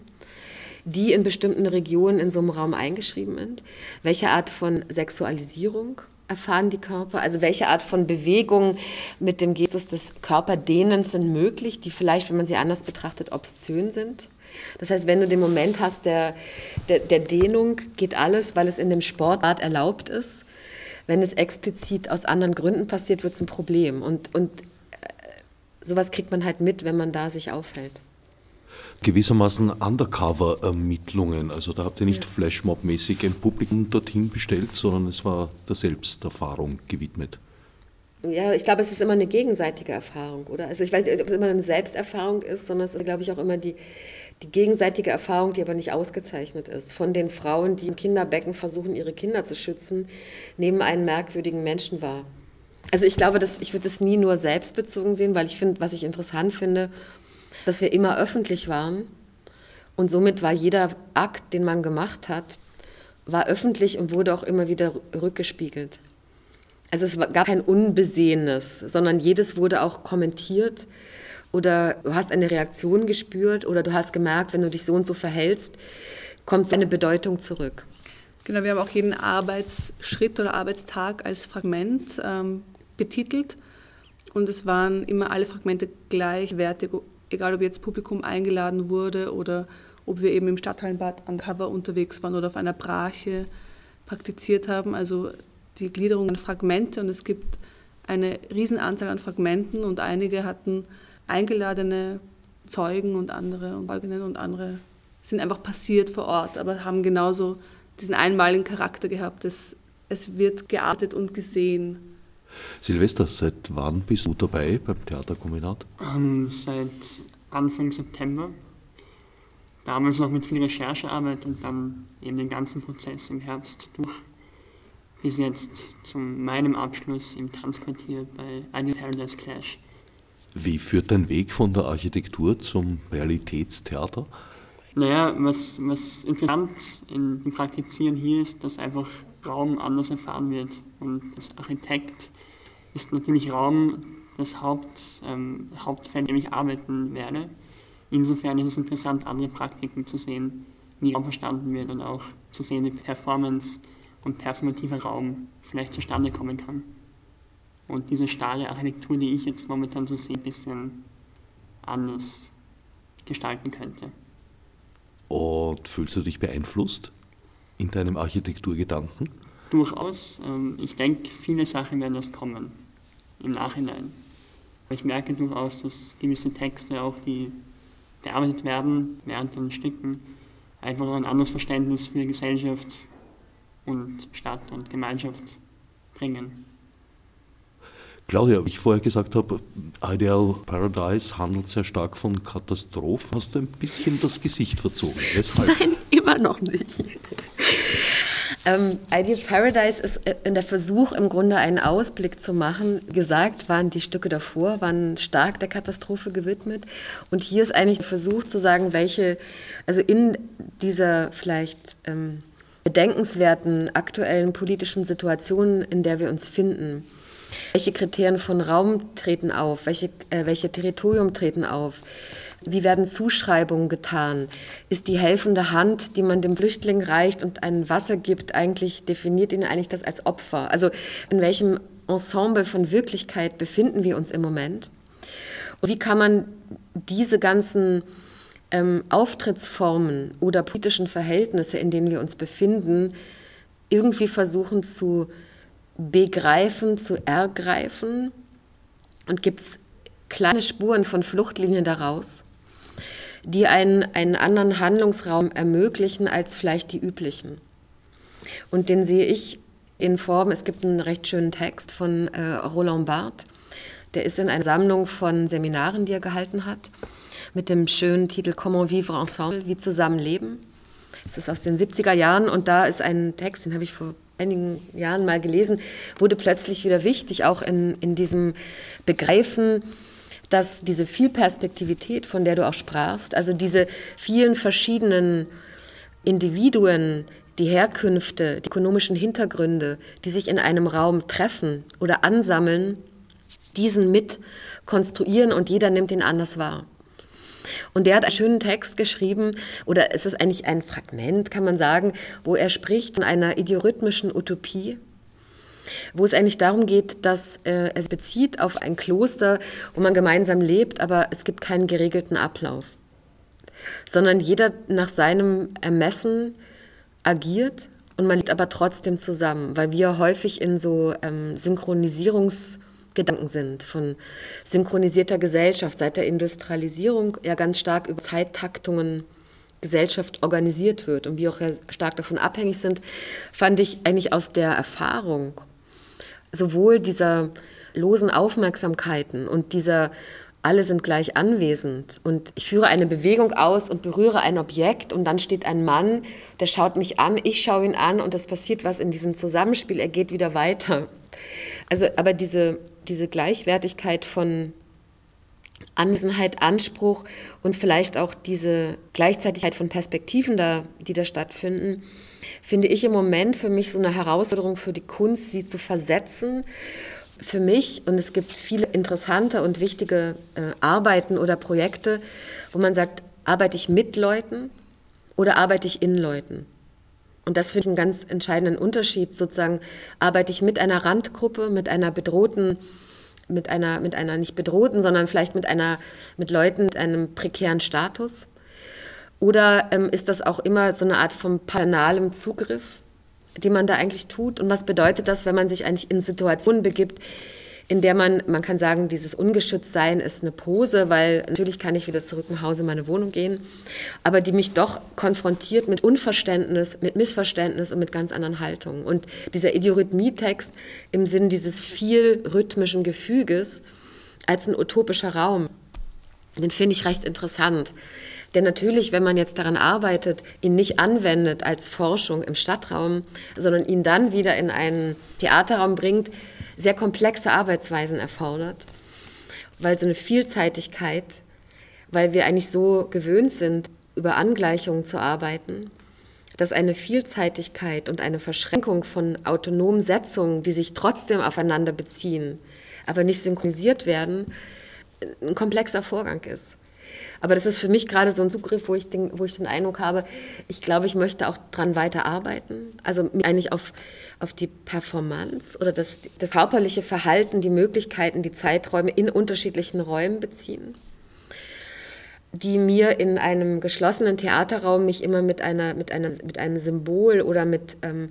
die in bestimmten Regionen in so einem Raum eingeschrieben sind. Welche Art von Sexualisierung erfahren die Körper? Also welche Art von Bewegung mit dem Gestus des Körperdehnens sind möglich, die vielleicht, wenn man sie anders betrachtet, obszön sind? Das heißt, wenn du den Moment hast der, der, der Dehnung, geht alles, weil es in dem Sportart erlaubt ist. Wenn es explizit aus anderen Gründen passiert, wird es ein Problem. Und, und sowas kriegt man halt mit, wenn man da sich aufhält. Gewissermaßen Undercover-Ermittlungen. Also da habt ihr nicht ja. Flashmob-mäßig ein Publikum dorthin bestellt, sondern es war der Selbsterfahrung gewidmet. Ja, ich glaube, es ist immer eine gegenseitige Erfahrung, oder? Also ich weiß nicht, ob es immer eine Selbsterfahrung ist, sondern es ist, glaube ich, auch immer die, die gegenseitige Erfahrung, die aber nicht ausgezeichnet ist. Von den Frauen, die im Kinderbecken versuchen, ihre Kinder zu schützen, nehmen einen merkwürdigen Menschen wahr. Also ich glaube, dass, ich würde das nie nur selbstbezogen sehen, weil ich finde, was ich interessant finde, dass wir immer öffentlich waren und somit war jeder Akt, den man gemacht hat, war öffentlich und wurde auch immer wieder rückgespiegelt. Also es gab kein Unbesehenes, sondern jedes wurde auch kommentiert oder du hast eine Reaktion gespürt oder du hast gemerkt, wenn du dich so und so verhältst, kommt seine Bedeutung zurück. Genau, wir haben auch jeden Arbeitsschritt oder Arbeitstag als Fragment ähm, betitelt und es waren immer alle Fragmente gleichwertig, egal ob jetzt Publikum eingeladen wurde oder ob wir eben im Stadthallenbad an Cover unterwegs waren oder auf einer Brache praktiziert haben. Also die Gliederung an Fragmente und es gibt eine Riesenanzahl an Fragmenten und einige hatten eingeladene Zeugen und andere und Zeuginnen und andere sind einfach passiert vor Ort, aber haben genauso diesen einmaligen Charakter gehabt. Es, es wird gearbeitet und gesehen. Silvester, seit wann bist du dabei beim Theaterkombinat? Ähm, seit Anfang September. Damals noch mit viel Recherchearbeit und dann eben den ganzen Prozess im Herbst durch. Bis jetzt zu meinem Abschluss im Tanzquartier bei Ideal Paradise Clash. Wie führt dein Weg von der Architektur zum Realitätstheater? Naja, was, was interessant im Praktizieren hier ist, dass einfach Raum anders erfahren wird. Und das Architekt ist natürlich Raum das Haupt, ähm, Hauptfeld, in dem ich arbeiten werde. Insofern ist es interessant, andere Praktiken zu sehen, wie Raum verstanden wird und auch zu sehen, wie Performance und performativer Raum vielleicht zustande kommen kann und diese starre Architektur, die ich jetzt momentan so sehe, ein bisschen anders gestalten könnte. Und fühlst du dich beeinflusst in deinem Architekturgedanken? Durchaus. Ähm, ich denke, viele Sachen werden erst kommen im Nachhinein. Aber ich merke durchaus, dass gewisse Texte auch, die bearbeitet werden während den Stücken, einfach ein anderes Verständnis für Gesellschaft und Stadt und Gemeinschaft bringen. Claudia, wie ich vorher gesagt habe, Ideal Paradise handelt sehr stark von Katastrophen. Hast du ein bisschen das Gesicht verzogen? Weshalb? Nein, immer noch nicht. Ähm, Ideal Paradise ist äh, in der Versuch, im Grunde einen Ausblick zu machen. Gesagt waren die Stücke davor, waren stark der Katastrophe gewidmet. Und hier ist eigentlich der Versuch zu sagen, welche, also in dieser vielleicht ähm, bedenkenswerten aktuellen politischen Situation, in der wir uns finden, Welche Kriterien von Raum treten auf? Welche, äh, welche Territorium treten auf? Wie werden Zuschreibungen getan? Ist die helfende Hand, die man dem Flüchtling reicht und ein Wasser gibt, eigentlich definiert ihn eigentlich das als Opfer? Also in welchem Ensemble von Wirklichkeit befinden wir uns im Moment? Und wie kann man diese ganzen ähm, Auftrittsformen oder politischen Verhältnisse, in denen wir uns befinden, irgendwie versuchen zu begreifen, zu ergreifen? Und gibt es kleine Spuren von Fluchtlinien daraus? Die einen, einen anderen Handlungsraum ermöglichen als vielleicht die üblichen. Und den sehe ich in Form, es gibt einen recht schönen Text von äh, Roland Barthes, der ist in einer Sammlung von Seminaren, die er gehalten hat, mit dem schönen Titel Comment vivre ensemble, wie zusammenleben. Es ist aus den 70er Jahren und da ist ein Text, den habe ich vor einigen Jahren mal gelesen, wurde plötzlich wieder wichtig, auch in, in diesem Begreifen, dass diese Vielperspektivität, von der du auch sprachst, also diese vielen verschiedenen Individuen, die Herkünfte, die ökonomischen Hintergründe, die sich in einem Raum treffen oder ansammeln, diesen mit konstruieren und jeder nimmt ihn anders wahr. Und der hat einen schönen Text geschrieben, oder es ist eigentlich ein Fragment, kann man sagen, wo er spricht von einer idiorhythmischen Utopie, wo es eigentlich darum geht, dass äh, es bezieht auf ein Kloster, wo man gemeinsam lebt, aber es gibt keinen geregelten Ablauf, sondern jeder nach seinem Ermessen agiert und man lebt aber trotzdem zusammen, weil wir häufig in so ähm, Synchronisierungsgedanken sind von synchronisierter Gesellschaft. Seit der Industrialisierung ja ganz stark über Zeittaktungen Gesellschaft organisiert wird und wir auch stark davon abhängig sind, fand ich eigentlich aus der Erfahrung sowohl dieser losen Aufmerksamkeiten und dieser alle sind gleich anwesend und ich führe eine Bewegung aus und berühre ein Objekt und dann steht ein Mann, der schaut mich an, ich schaue ihn an und es passiert was in diesem Zusammenspiel, er geht wieder weiter. Also, aber diese, diese Gleichwertigkeit von Anwesenheit, Anspruch und vielleicht auch diese Gleichzeitigkeit von Perspektiven, da, die da stattfinden, finde ich im Moment für mich so eine Herausforderung für die Kunst, sie zu versetzen. Für mich, und es gibt viele interessante und wichtige äh, Arbeiten oder Projekte, wo man sagt, arbeite ich mit Leuten oder arbeite ich in Leuten? Und das finde ich einen ganz entscheidenden Unterschied. Sozusagen arbeite ich mit einer Randgruppe, mit einer bedrohten, mit einer, mit einer nicht bedrohten, sondern vielleicht mit einer, mit Leuten mit einem prekären Status oder ähm, ist das auch immer so eine Art von banalem Zugriff, den man da eigentlich tut? Und was bedeutet das, wenn man sich eigentlich in Situationen begibt, in der man, man kann sagen, dieses Ungeschütztsein ist eine Pose, weil natürlich kann ich wieder zurück nach Hause in meine Wohnung gehen, aber die mich doch konfrontiert mit Unverständnis, mit Missverständnis und mit ganz anderen Haltungen. Und dieser Idiorhythmie-Text im Sinn dieses viel rhythmischen Gefüges als ein utopischer Raum, den finde ich recht interessant. Denn natürlich, wenn man jetzt daran arbeitet, ihn nicht anwendet als Forschung im Stadtraum, sondern ihn dann wieder in einen Theaterraum bringt, sehr komplexe Arbeitsweisen erfordert, weil so eine Vielseitigkeit, weil wir eigentlich so gewöhnt sind, über Angleichungen zu arbeiten, dass eine Vielseitigkeit und eine Verschränkung von autonomen Setzungen, die sich trotzdem aufeinander beziehen, aber nicht synchronisiert werden, ein komplexer Vorgang ist. Aber das ist für mich gerade so ein Zugriff, wo ich, den, wo ich den Eindruck habe, ich glaube, ich möchte auch dran weiterarbeiten. Also eigentlich auf, auf die Performance oder das, das körperliche Verhalten, die Möglichkeiten, die Zeiträume in unterschiedlichen Räumen beziehen die mir in einem geschlossenen Theaterraum mich immer mit, einer, mit, einer, mit einem Symbol oder mit, ähm,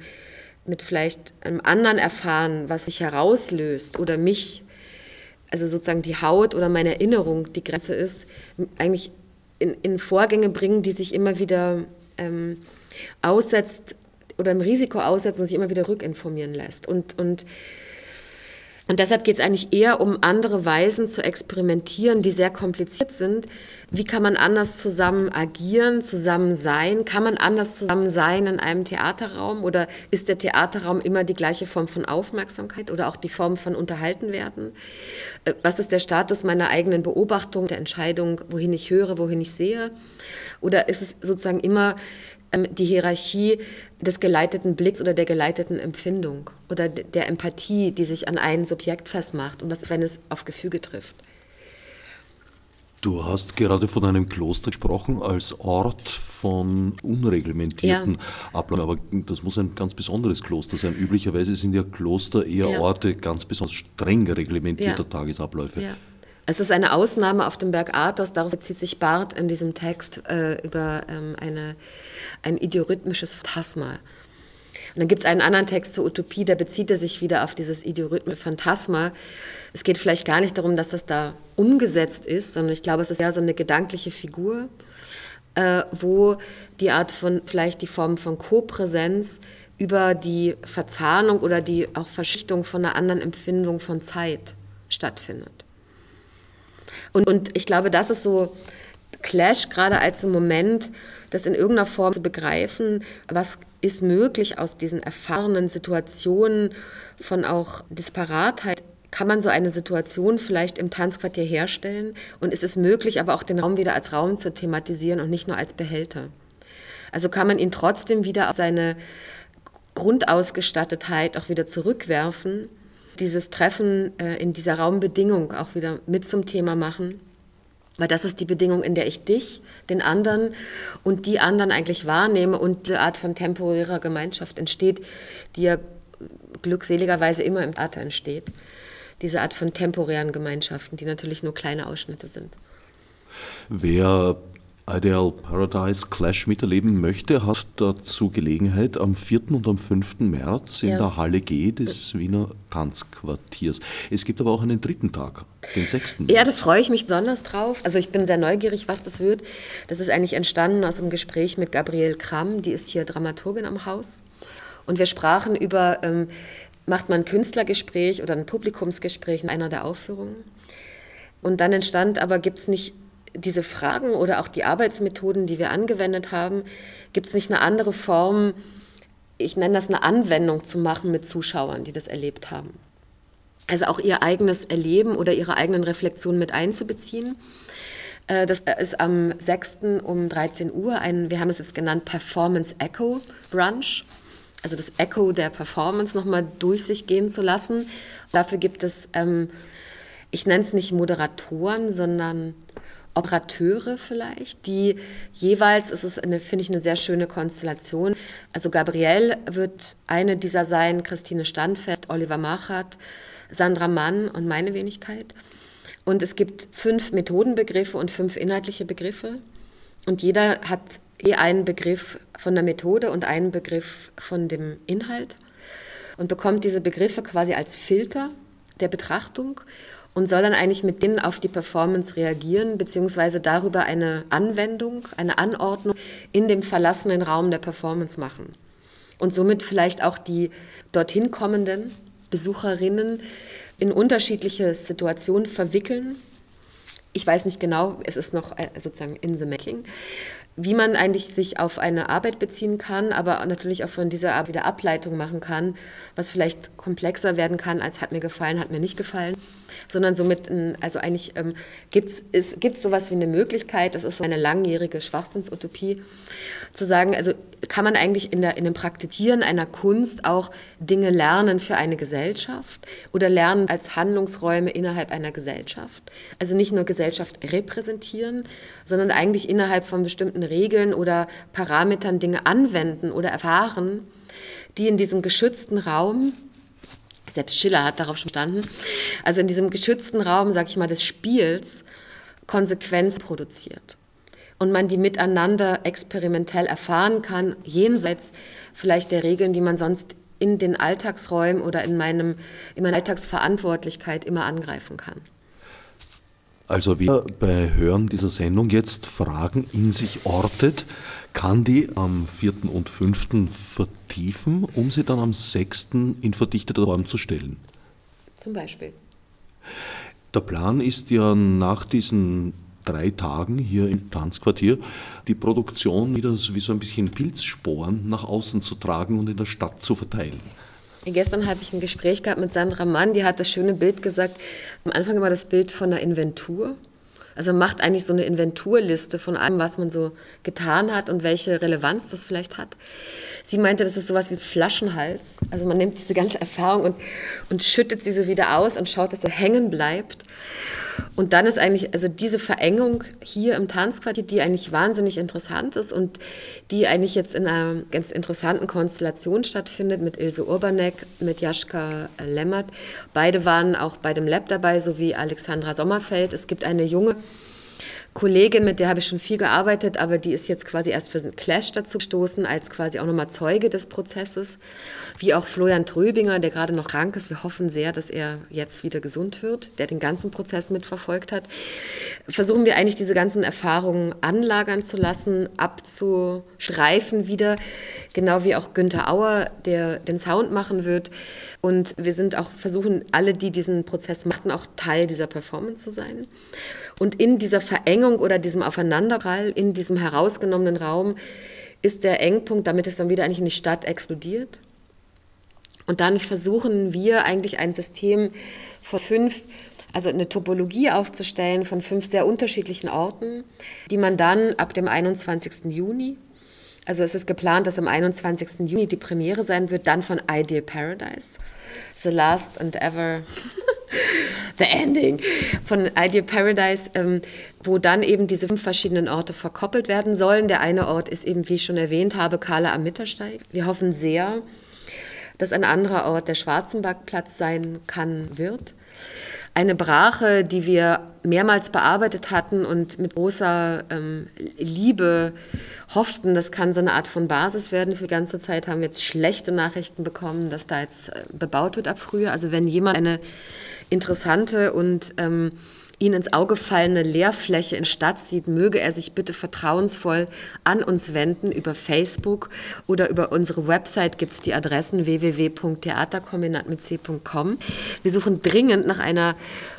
mit vielleicht einem anderen erfahren, was sich herauslöst oder mich also sozusagen die Haut oder meine Erinnerung die Grenze ist, eigentlich in, in Vorgänge bringen, die sich immer wieder ähm, aussetzt oder im Risiko aussetzt und sich immer wieder rückinformieren lässt. Und, und und deshalb geht es eigentlich eher um andere Weisen zu experimentieren, die sehr kompliziert sind. Wie kann man anders zusammen agieren, zusammen sein? Kann man anders zusammen sein in einem Theaterraum? Oder ist der Theaterraum immer die gleiche Form von Aufmerksamkeit oder auch die Form von unterhalten werden? Äh, was ist der Status meiner eigenen Beobachtung, der Entscheidung, wohin ich höre, wohin ich sehe? Oder ist es sozusagen immer die Hierarchie des geleiteten Blicks oder der geleiteten Empfindung oder der Empathie, die sich an ein Subjekt festmacht und was, wenn es auf Gefüge trifft. Du hast gerade von einem Kloster gesprochen als Ort von unreglementierten ja. Abläufen, aber das muss ein ganz besonderes Kloster sein. Üblicherweise sind ja Kloster eher ja. Orte ganz besonders streng reglementierter ja. Tagesabläufe. Ja. Es ist eine Ausnahme auf dem Berg Athos, darauf bezieht sich Barth in diesem Text äh, über ähm, eine, ein idiorhythmisches Phantasma. Und dann gibt es einen anderen Text zur Utopie, da bezieht er sich wieder auf dieses idiorhythmische Phantasma. Es geht vielleicht gar nicht darum, dass das da umgesetzt ist, sondern ich glaube, es ist eher so eine gedankliche Figur, äh, wo die Art von, vielleicht die Form von Kopräsenz über die Verzahnung oder die auch Verschichtung von einer anderen Empfindung von Zeit stattfindet. Und, und ich glaube, das ist so Clash gerade als ein Moment, das in irgendeiner Form zu begreifen, was ist möglich aus diesen erfahrenen Situationen von auch Disparatheit? Kann man so eine Situation vielleicht im Tanzquartier herstellen? Und ist es möglich, aber auch den Raum wieder als Raum zu thematisieren und nicht nur als Behälter. Also kann man ihn trotzdem wieder auf seine Grundausgestattetheit auch wieder zurückwerfen, dieses Treffen äh, in dieser Raumbedingung auch wieder mit zum Thema machen. Weil das ist die Bedingung, in der ich dich, den anderen und die anderen eigentlich wahrnehme und diese Art von temporärer Gemeinschaft entsteht, die ja glückseligerweise immer im Theater entsteht diese Art von temporären Gemeinschaften, die natürlich nur kleine Ausschnitte sind. Wer Ideal Paradise Clash miterleben möchte, hat dazu Gelegenheit am 4. und am 5. März in ja. der Halle G des Wiener Tanzquartiers. Es gibt aber auch einen dritten Tag, den 6. März. Ja, da freue ich mich besonders drauf. Also ich bin sehr neugierig, was das wird. Das ist eigentlich entstanden aus einem Gespräch mit Gabrielle Kramm, die ist hier Dramaturgin am Haus. Und wir sprachen über ähm, macht man ein Künstlergespräch oder ein Publikumsgespräch in einer der Aufführungen. Und dann entstand aber, gibt es nicht diese Fragen oder auch die Arbeitsmethoden, die wir angewendet haben, gibt es nicht eine andere Form, ich nenne das eine Anwendung zu machen mit Zuschauern, die das erlebt haben. Also auch ihr eigenes Erleben oder ihre eigenen Reflexionen mit einzubeziehen. Äh, das ist am 6. um 13 Uhr ein, wir haben es jetzt genannt, Performance Echo Brunch also das Echo der Performance nochmal durch sich gehen zu lassen. Dafür gibt es, ähm, ich nenne es nicht Moderatoren, sondern Operateure vielleicht, die jeweils, es ist eine, finde ich, eine sehr schöne Konstellation. Also Gabrielle wird eine dieser sein, Christine Standfest, Oliver Machat, Sandra Mann und meine Wenigkeit. Und es gibt fünf Methodenbegriffe und fünf inhaltliche Begriffe. Und jeder hat eh einen Begriff von der Methode und einen Begriff von dem Inhalt und bekommt diese Begriffe quasi als Filter der Betrachtung und soll dann eigentlich mit denen auf die Performance reagieren, beziehungsweise darüber eine Anwendung, eine Anordnung in dem verlassenen Raum der Performance machen. Und somit vielleicht auch die dorthin kommenden Besucherinnen in unterschiedliche Situationen verwickeln. Ich weiß nicht genau, es ist noch äh, sozusagen in the making wie man eigentlich sich auf eine Arbeit beziehen kann, aber natürlich auch von dieser Art wieder Ableitung machen kann, was vielleicht komplexer werden kann, als hat mir gefallen, hat mir nicht gefallen sondern somit, also eigentlich ähm, gibt es sowas wie eine Möglichkeit, das ist eine langjährige Schwachsinnsutopie, zu sagen, also kann man eigentlich in, der, in dem Praktizieren einer Kunst auch Dinge lernen für eine Gesellschaft oder lernen als Handlungsräume innerhalb einer Gesellschaft. Also nicht nur Gesellschaft repräsentieren, sondern eigentlich innerhalb von bestimmten Regeln oder Parametern Dinge anwenden oder erfahren, die in diesem geschützten Raum selbst Schiller hat darauf schon standen, also in diesem geschützten Raum, sag ich mal, des Spiels Konsequenz produziert. Und man die miteinander experimentell erfahren kann, jenseits vielleicht der Regeln, die man sonst in den Alltagsräumen oder in, meinem, in meiner Alltagsverantwortlichkeit immer angreifen kann. Also wer bei Hören dieser Sendung jetzt Fragen in sich ortet, kann die am 4. und 5. vertiefen, um sie dann am 6. in verdichteter Form zu stellen. Zum Beispiel. Der Plan ist ja nach diesen drei Tagen hier im Tanzquartier die Produktion wieder wie so ein bisschen Pilzsporen nach außen zu tragen und in der Stadt zu verteilen. Gestern habe ich ein Gespräch gehabt mit Sandra Mann, die hat das schöne Bild gesagt. Am Anfang immer das Bild von einer Inventur Also macht eigentlich so eine Inventurliste von allem, was man so getan hat und welche Relevanz das vielleicht hat. Sie meinte, das ist sowas wie Flaschenhals. Also man nimmt diese ganze Erfahrung und, und schüttet sie so wieder aus und schaut, dass sie hängen bleibt. Und dann ist eigentlich, also diese Verengung hier im Tanzquartier, die eigentlich wahnsinnig interessant ist und die eigentlich jetzt in einer ganz interessanten Konstellation stattfindet mit Ilse Urbanek, mit Jaschka Lemmert. Beide waren auch bei dem Lab dabei, sowie Alexandra Sommerfeld. Es gibt eine junge Kollegin, mit der habe ich schon viel gearbeitet, aber die ist jetzt quasi erst für den Clash dazu gestoßen, als quasi auch nochmal Zeuge des Prozesses. Wie auch Florian Tröbinger, der gerade noch krank ist. Wir hoffen sehr, dass er jetzt wieder gesund wird, der den ganzen Prozess mitverfolgt hat. Versuchen wir eigentlich diese ganzen Erfahrungen anlagern zu lassen, abzuschreifen wieder. Genau wie auch Günther Auer, der den Sound machen wird. Und wir sind auch, versuchen alle, die diesen Prozess machten, auch Teil dieser Performance zu sein. Und in dieser Verengung oder diesem Aufeinanderprall, in diesem herausgenommenen Raum, ist der Engpunkt, damit es dann wieder eigentlich in die Stadt explodiert. Und dann versuchen wir eigentlich ein System von fünf, also eine Topologie aufzustellen von fünf sehr unterschiedlichen Orten, die man dann ab dem 21. Juni, also es ist geplant, dass am 21. Juni die Premiere sein wird, dann von Ideal Paradise, The Last and Ever The Ending von Ideal Paradise, ähm, wo dann eben diese fünf verschiedenen Orte verkoppelt werden sollen. Der eine Ort ist eben, wie ich schon erwähnt habe, Kala am Mittersteig. Wir hoffen sehr, dass ein anderer Ort der Schwarzenbergplatz sein kann, wird. Eine Brache, die wir mehrmals bearbeitet hatten und mit großer ähm, Liebe hofften, das kann so eine Art von Basis werden. Für die ganze Zeit haben wir jetzt schlechte Nachrichten bekommen, dass da jetzt äh, bebaut wird ab früher. Also wenn jemand eine interessante und ähm, ihn ins Auge fallende Leerfläche in Stadt sieht, möge er sich bitte vertrauensvoll an uns wenden über Facebook oder über unsere Website gibt es die Adressen www.theaterkombinat.com. Wir suchen dringend nach einer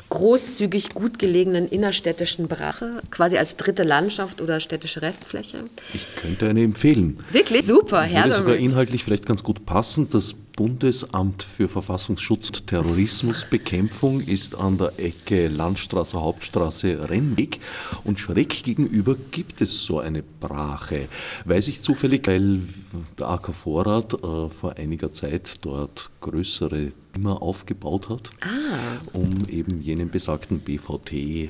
großzügig gut gelegenen innerstädtischen Brache, quasi als dritte Landschaft oder städtische Restfläche. Ich könnte eine empfehlen. Wirklich? Super, Herr Würde sogar inhaltlich vielleicht ganz gut passen. Das Bundesamt für Verfassungsschutz und Terrorismusbekämpfung ist an der Ecke Landstraße, Hauptstraße, Rennweg und schräg gegenüber gibt es so eine Brache. Weiß ich zufällig, weil der AK Vorrat äh, vor einiger Zeit dort größere immer aufgebaut hat, ah. um eben jenen besagten BVT, äh,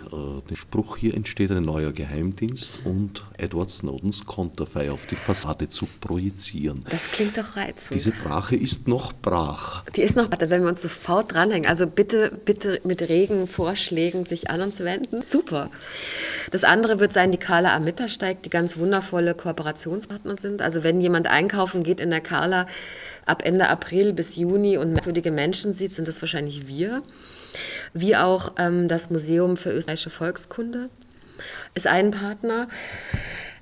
den Spruch hier entsteht ein neuer Geheimdienst und Edward Snowdens Konterfei auf die Fassade zu projizieren. Das klingt doch reizend. Diese Brache ist noch brach. Die ist noch, wenn wir uns sofort dranhängen. Also bitte, bitte mit regen Vorschlägen sich an uns wenden. Super. Das andere wird sein, die Carla am Mittersteig, die ganz wundervolle Kooperationspartner sind. Also wenn jemand einkaufen geht in der Carla, ab Ende April bis Juni und merkwürdige Menschen sieht, sind das wahrscheinlich wir. Wie auch ähm, das Museum für österreichische Volkskunde ist ein Partner.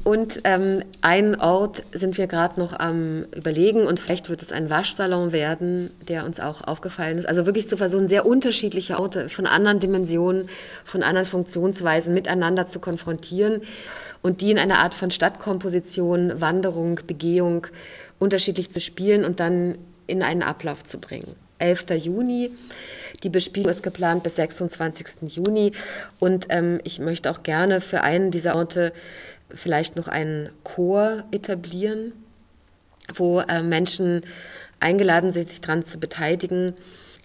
Und ähm, ein Ort sind wir gerade noch am Überlegen und vielleicht wird es ein Waschsalon werden, der uns auch aufgefallen ist. Also wirklich zu versuchen, sehr unterschiedliche Orte von anderen Dimensionen, von anderen Funktionsweisen miteinander zu konfrontieren und die in einer Art von Stadtkomposition, Wanderung, Begehung unterschiedlich zu spielen und dann in einen Ablauf zu bringen. 11. Juni. Die Bespielung ist geplant bis 26. Juni. Und ähm, ich möchte auch gerne für einen dieser Orte vielleicht noch einen Chor etablieren, wo äh, Menschen eingeladen sind, sich daran zu beteiligen,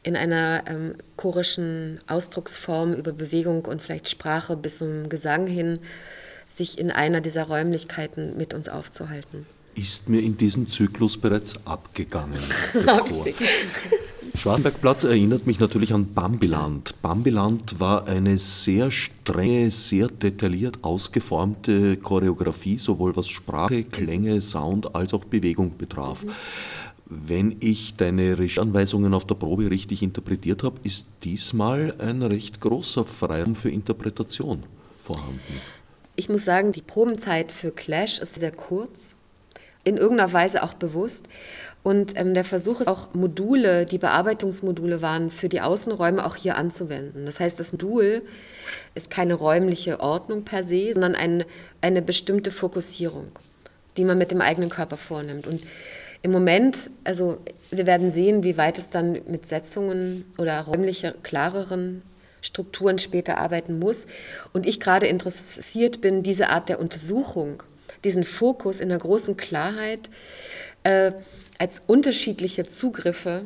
in einer ähm, chorischen Ausdrucksform über Bewegung und vielleicht Sprache bis zum Gesang hin, sich in einer dieser Räumlichkeiten mit uns aufzuhalten ist mir in diesem Zyklus bereits abgegangen. Schwarzenbergplatz erinnert mich natürlich an Bambiland. Bambiland war eine sehr strenge, sehr detailliert ausgeformte Choreografie, sowohl was Sprache, Klänge, Sound als auch Bewegung betraf. Wenn ich deine Regieanweisungen auf der Probe richtig interpretiert habe, ist diesmal ein recht großer Freiraum für Interpretation vorhanden. Ich muss sagen, die Probenzeit für Clash ist sehr kurz in irgendeiner Weise auch bewusst. Und ähm, der Versuch ist auch Module, die Bearbeitungsmodule waren, für die Außenräume auch hier anzuwenden. Das heißt, das Modul ist keine räumliche Ordnung per se, sondern ein, eine bestimmte Fokussierung, die man mit dem eigenen Körper vornimmt. Und im Moment, also wir werden sehen, wie weit es dann mit Setzungen oder räumlicher, klareren Strukturen später arbeiten muss. Und ich gerade interessiert bin, diese Art der Untersuchung, diesen Fokus in der großen Klarheit äh, als unterschiedliche Zugriffe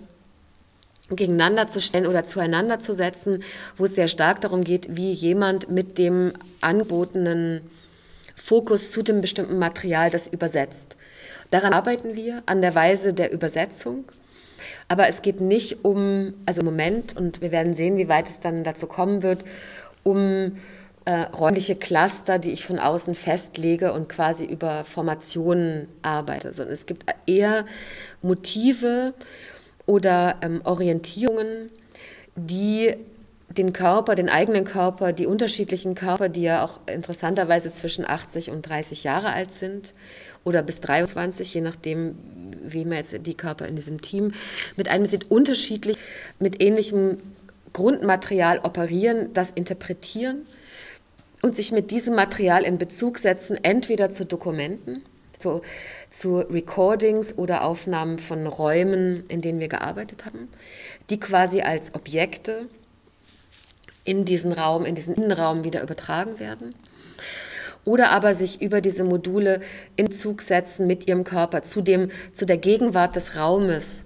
gegeneinander zu stellen oder zueinander zu setzen, wo es sehr stark darum geht, wie jemand mit dem angebotenen Fokus zu dem bestimmten Material das übersetzt. Daran arbeiten wir, an der Weise der Übersetzung. Aber es geht nicht um, also im Moment, und wir werden sehen, wie weit es dann dazu kommen wird, um äh, räumliche Cluster, die ich von außen festlege und quasi über Formationen arbeite, sondern es gibt eher Motive oder ähm, Orientierungen, die den Körper, den eigenen Körper, die unterschiedlichen Körper, die ja auch interessanterweise zwischen 80 und 30 Jahre alt sind oder bis 23, je nachdem, wie man jetzt die Körper in diesem Team mit einem sind unterschiedlich mit ähnlichem Grundmaterial operieren, das interpretieren und sich mit diesem Material in Bezug setzen, entweder zu Dokumenten, zu, zu Recordings oder Aufnahmen von Räumen, in denen wir gearbeitet haben, die quasi als Objekte in diesen Raum, in diesen Innenraum wieder übertragen werden. Oder aber sich über diese Module in Zug setzen mit ihrem Körper zu, dem, zu der Gegenwart des Raumes,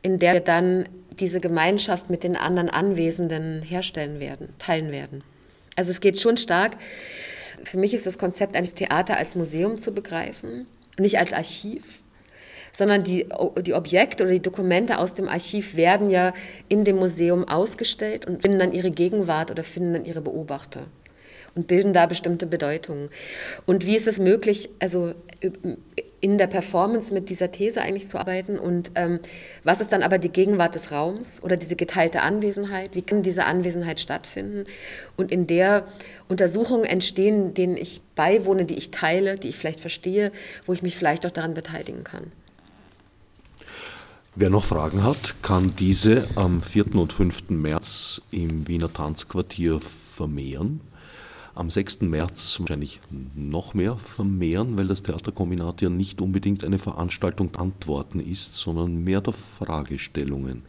in der wir dann diese Gemeinschaft mit den anderen Anwesenden herstellen werden, teilen werden. Also es geht schon stark. Für mich ist das Konzept eines Theater als Museum zu begreifen, nicht als Archiv, sondern die, die Objekte oder die Dokumente aus dem Archiv werden ja in dem Museum ausgestellt und finden dann ihre Gegenwart oder finden dann ihre Beobachter und bilden da bestimmte Bedeutungen. Und wie ist es möglich, also in der Performance mit dieser These eigentlich zu arbeiten und ähm, was ist dann aber die Gegenwart des Raums oder diese geteilte Anwesenheit, wie kann diese Anwesenheit stattfinden und in der Untersuchungen entstehen, denen ich beiwohne, die ich teile, die ich vielleicht verstehe, wo ich mich vielleicht auch daran beteiligen kann. Wer noch Fragen hat, kann diese am 4. und 5. März im Wiener Tanzquartier vermehren. Am 6. März wahrscheinlich noch mehr vermehren, weil das Theaterkombinat ja nicht unbedingt eine Veranstaltung Antworten ist, sondern mehr der Fragestellungen.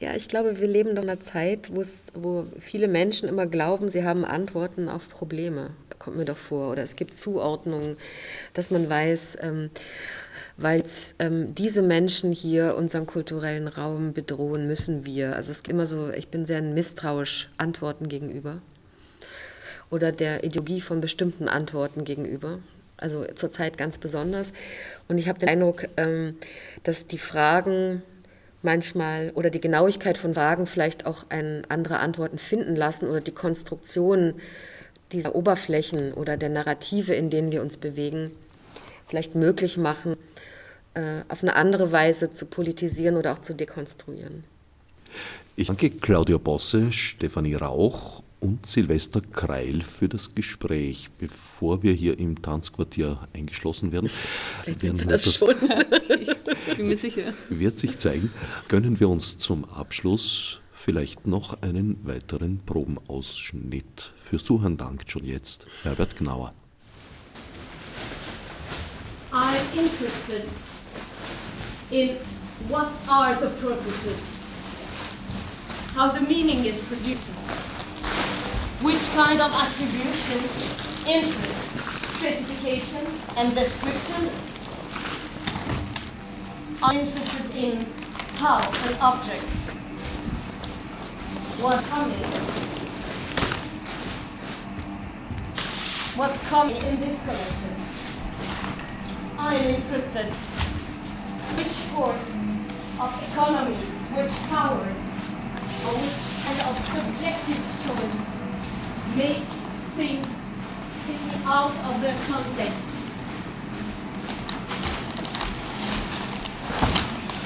Ja, ich glaube, wir leben in einer Zeit, wo viele Menschen immer glauben, sie haben Antworten auf Probleme. Kommt mir doch vor. Oder es gibt Zuordnungen, dass man weiß, ähm, weil ähm, diese Menschen hier unseren kulturellen Raum bedrohen, müssen wir. Also es gibt immer so, ich bin sehr misstrauisch Antworten gegenüber oder der Ideologie von bestimmten Antworten gegenüber. Also zurzeit ganz besonders. Und ich habe den Eindruck, ähm, dass die Fragen manchmal oder die Genauigkeit von Fragen vielleicht auch andere Antworten finden lassen oder die Konstruktion dieser Oberflächen oder der Narrative, in denen wir uns bewegen, vielleicht möglich machen, äh, auf eine andere Weise zu politisieren oder auch zu dekonstruieren. Ich danke Claudia Bosse, Stefanie Rauch und Silvester Kreil für das Gespräch. Bevor wir hier im Tanzquartier eingeschlossen werden, werden wir das schon. ich bin mir sicher. Wird sich zeigen. Gönnen wir uns zum Abschluss vielleicht noch einen weiteren Probenausschnitt. Fürs Zuhören dankt schon jetzt Herbert Gnauer. I'm interested in what are the processes, how the meaning is produced, which kind of attribution, interests, specifications, and descriptions are interested in how an object, what coming, what's coming in this collection. I am interested which force of economy, which power, or which kind of subjective choice make things taken out of their context.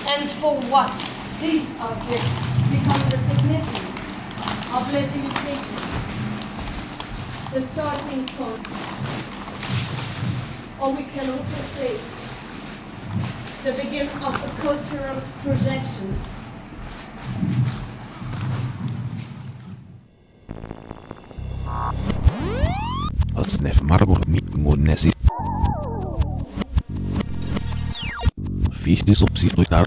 And for what these objects become the significance of legitimation, the starting point. Or we can also say the beginning of a cultural projection. Atsnef Marburg mit Munesi. Fichtes Obsidrutar.